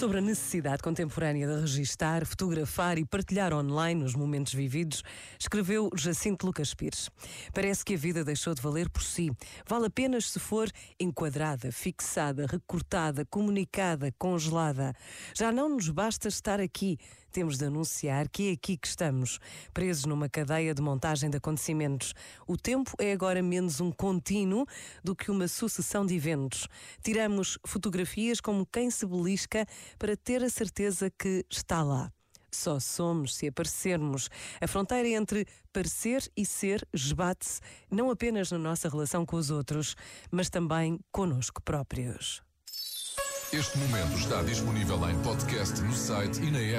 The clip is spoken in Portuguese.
Sobre a necessidade contemporânea de registar, fotografar e partilhar online os momentos vividos, escreveu Jacinto Lucas Pires. Parece que a vida deixou de valer por si. Vale apenas se for enquadrada, fixada, recortada, comunicada, congelada. Já não nos basta estar aqui, temos de anunciar que é aqui que estamos, presos numa cadeia de montagem de acontecimentos. O tempo é agora menos um contínuo do que uma sucessão de eventos. Tiramos fotografias como quem se belisca para ter a certeza que está lá. Só somos se aparecermos. A fronteira entre parecer e ser esbate-se não apenas na nossa relação com os outros, mas também conosco próprios. Este momento está disponível em podcast no site e na app.